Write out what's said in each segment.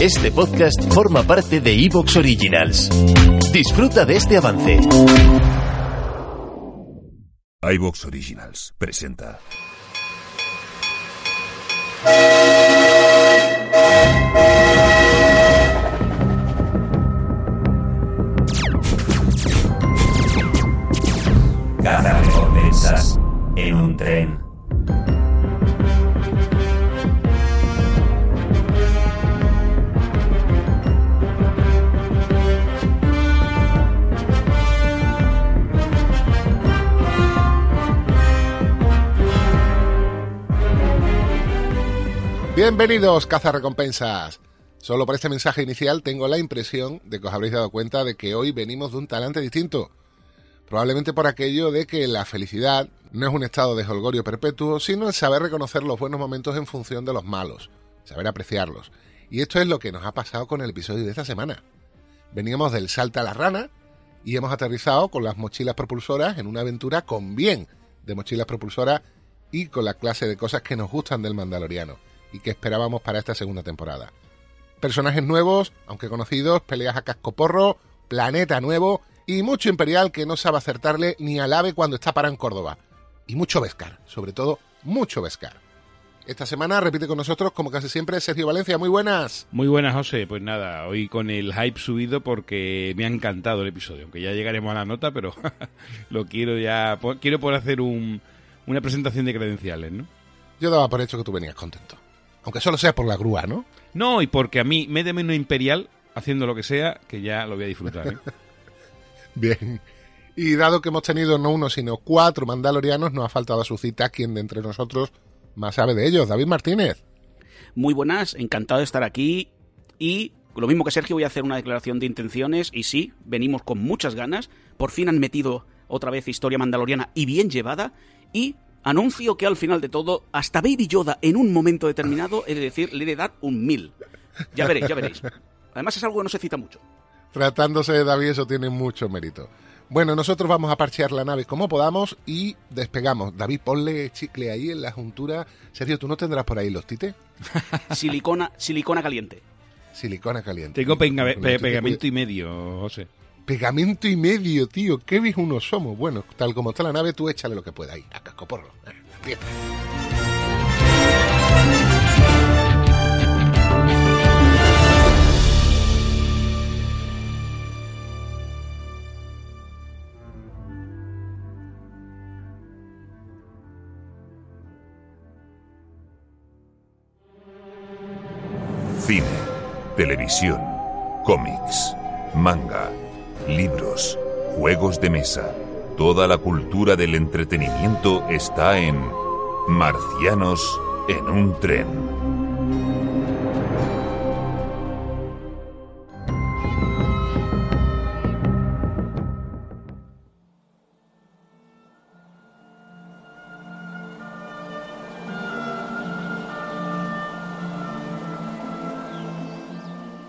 Este podcast forma parte de Evox Originals. Disfruta de este avance. iVox Originals presenta. Caza recompensas en un tren. Bienvenidos, cazarrecompensas. Solo por este mensaje inicial tengo la impresión de que os habréis dado cuenta de que hoy venimos de un talante distinto. Probablemente por aquello de que la felicidad no es un estado de holgorio perpetuo, sino el saber reconocer los buenos momentos en función de los malos, saber apreciarlos. Y esto es lo que nos ha pasado con el episodio de esta semana. Veníamos del Salta a la Rana y hemos aterrizado con las mochilas propulsoras en una aventura con bien de mochilas propulsoras y con la clase de cosas que nos gustan del Mandaloriano y que esperábamos para esta segunda temporada. Personajes nuevos, aunque conocidos, peleas a cascoporro, planeta nuevo y mucho Imperial que no sabe acertarle ni al ave cuando está parado en Córdoba. Y mucho Vescar, sobre todo mucho Vescar. Esta semana repite con nosotros, como casi siempre, Sergio Valencia. Muy buenas. Muy buenas, José. Pues nada, hoy con el hype subido porque me ha encantado el episodio. Aunque ya llegaremos a la nota, pero lo quiero ya. Quiero por hacer un, una presentación de credenciales, ¿no? Yo daba por hecho que tú venías contento. Aunque solo sea por la grúa, ¿no? No, y porque a mí me de menos imperial haciendo lo que sea, que ya lo voy a disfrutar. ¿eh? Bien. Y dado que hemos tenido no uno, sino cuatro mandalorianos, nos ha faltado a su cita quien de entre nosotros más sabe de ellos, David Martínez. Muy buenas, encantado de estar aquí y lo mismo que Sergio voy a hacer una declaración de intenciones y sí, venimos con muchas ganas, por fin han metido otra vez historia mandaloriana y bien llevada y anuncio que al final de todo hasta Baby Yoda en un momento determinado he de decir, le he de dar un mil. Ya veréis, ya veréis. Además es algo que no se cita mucho. Tratándose de David, eso tiene mucho mérito. Bueno, nosotros vamos a parchear la nave como podamos y despegamos. David, ponle chicle ahí en la juntura. Sergio, ¿tú no tendrás por ahí los tites? Silicona, silicona caliente. Silicona caliente. Tengo pegamento y medio, José. Pegamento y medio, tío. Qué unos somos. Bueno, tal como está la nave, tú échale lo que pueda ahí. A cascoporro. Aprieta. Cine, televisión, cómics, manga, libros, juegos de mesa. Toda la cultura del entretenimiento está en Marcianos en un tren.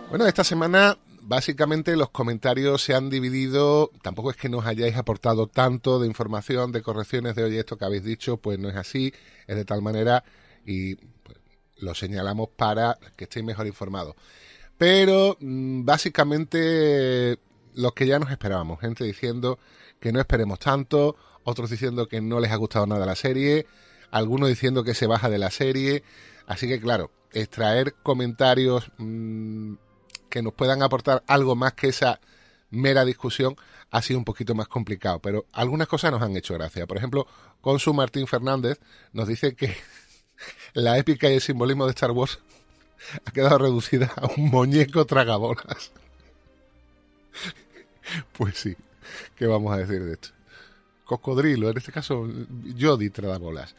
Bueno, esta semana básicamente los comentarios se han dividido, tampoco es que nos hayáis aportado tanto de información, de correcciones de oye, esto que habéis dicho, pues no es así, es de tal manera y pues, lo señalamos para que estéis mejor informados. Pero mm, básicamente los que ya nos esperábamos, gente diciendo que no esperemos tanto, otros diciendo que no les ha gustado nada la serie, algunos diciendo que se baja de la serie, así que claro, extraer comentarios mm, que nos puedan aportar algo más que esa mera discusión ha sido un poquito más complicado, pero algunas cosas nos han hecho gracia. Por ejemplo, Consu Martín Fernández nos dice que la épica y el simbolismo de Star Wars ha quedado reducida a un muñeco tragabolas. Pues sí, ¿qué vamos a decir de esto? Cocodrilo, en este caso Jody Tradabolas.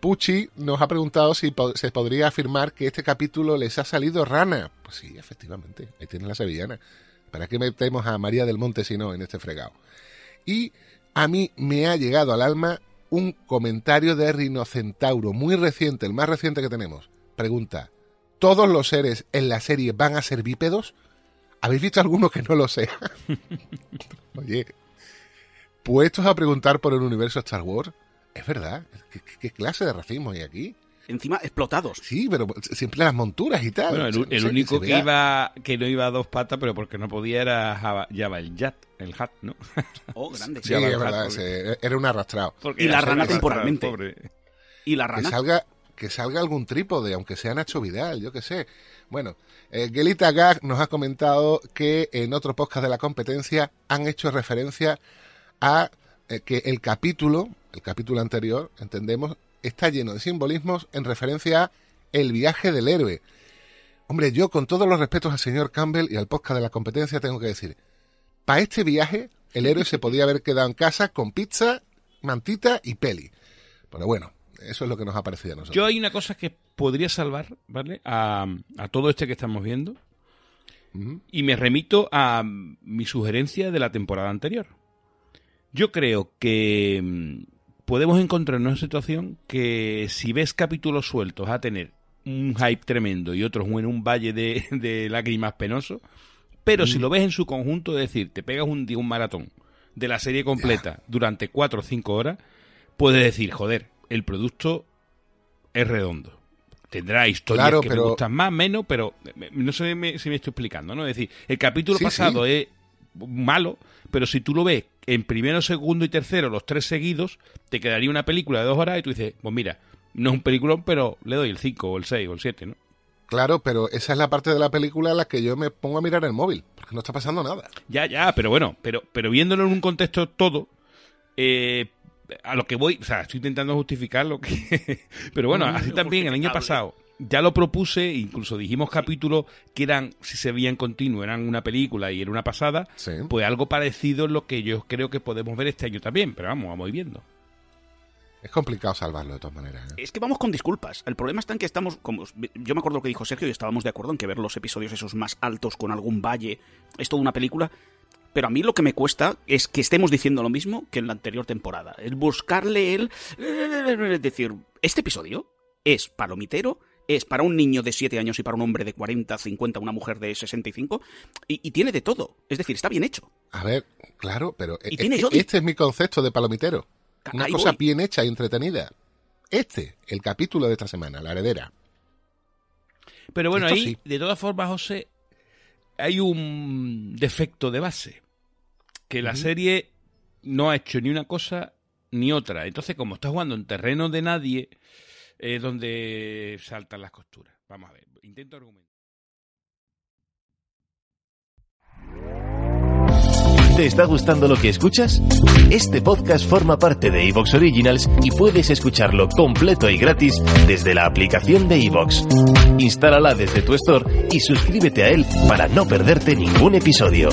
Pucci nos ha preguntado si se podría afirmar que este capítulo les ha salido rana. Pues sí, efectivamente, ahí tiene la sevillana. ¿Para qué metemos a María del Monte si no en este fregado? Y a mí me ha llegado al alma un comentario de Rinocentauro, muy reciente, el más reciente que tenemos. Pregunta, ¿todos los seres en la serie van a ser bípedos? ¿Habéis visto alguno que no lo sea? Oye, puestos a preguntar por el universo Star Wars, es verdad. ¿Qué, clase de racismo hay aquí? Encima explotados. Sí, pero siempre las monturas y tal. Bueno, el, único que, iba que no iba a dos patas, pero porque no podía era Java, el Jat, el Hat, ¿no? Oh, grande. Sí, es verdad, era un arrastrado. y la rana temporalmente. Y la rana. Que salga, que salga algún trípode, aunque sea Nacho Vidal, yo qué sé. Bueno, eh, Gelita Gag nos ha comentado que en otro podcast de la competencia han hecho referencia a eh, que el capítulo, el capítulo anterior, entendemos, está lleno de simbolismos en referencia a el viaje del héroe. Hombre, yo con todos los respetos al señor Campbell y al podcast de la competencia tengo que decir, para este viaje el héroe se podía haber quedado en casa con pizza, mantita y peli. Pero bueno, eso es lo que nos ha parecido a nosotros. Yo hay una cosa que podría salvar, ¿vale? A, todo este que estamos viendo. Y me remito a mi sugerencia de la temporada anterior. Yo creo que mm, podemos encontrarnos en una situación que si ves capítulos sueltos a tener un hype tremendo y otros en un valle de, lágrimas penoso, pero si mm. lo ves en su conjunto, es decir, te pegas un día un maratón de la serie completa durante cuatro o cinco horas, puedes decir, joder, el producto es redondo. Tendrá historias que me gustan más, menos, pero no sé si me estoy explicando, ¿no? Es decir, el capítulo pasado es malo, pero si tú lo ves en primero, segundo y tercero, los tres seguidos, te quedaría una película de dos horas y tú dices, pues mira, no es un peliculón, pero le doy el 5 o el 6 o el 7, ¿no? Claro, pero esa es la parte de la película en la que yo me pongo a mirar el móvil, porque no está pasando nada. Ya, ya, pero bueno, pero, pero viéndolo en un contexto todo, eh, a lo que voy, o sea, estoy intentando justificar lo que... pero bueno, así también el año pasado ya lo propuse, incluso dijimos capítulos que eran, si se veían continuo, eran una película y era una pasada, pues algo parecido es lo que yo creo que podemos ver este año también, pero vamos, vamos viendo. Es complicado salvarlo de todas maneras. ¿eh? Es que vamos con disculpas. El problema está en que estamos, como yo me acuerdo lo que dijo Sergio y estábamos de acuerdo en que ver los episodios esos más altos con algún valle es toda una película. Pero a mí lo que me cuesta es que estemos diciendo lo mismo que en la anterior temporada. Es buscarle el... Es decir, este episodio es palomitero, es para un niño de 7 años y para un hombre de 40, 50, una mujer de 65, y, y tiene de todo. Es decir, está bien hecho. A ver, claro, pero e, e, este es mi concepto de palomitero. Una cosa bien hecha y entretenida. Este, el capítulo de esta semana, la heredera. Pero bueno, ahí, de todas formas, José, hay un defecto de base. Que la serie no ha hecho ni una cosa ni otra. Entonces, como está jugando en terreno de nadie, es donde saltan las costuras. Vamos a ver, intento argumentar. ¿Te está gustando lo que escuchas? Este podcast forma parte de Evox Originals y puedes escucharlo completo y gratis desde la aplicación de Evox. Instálala desde tu store y suscríbete a él para no perderte ningún episodio.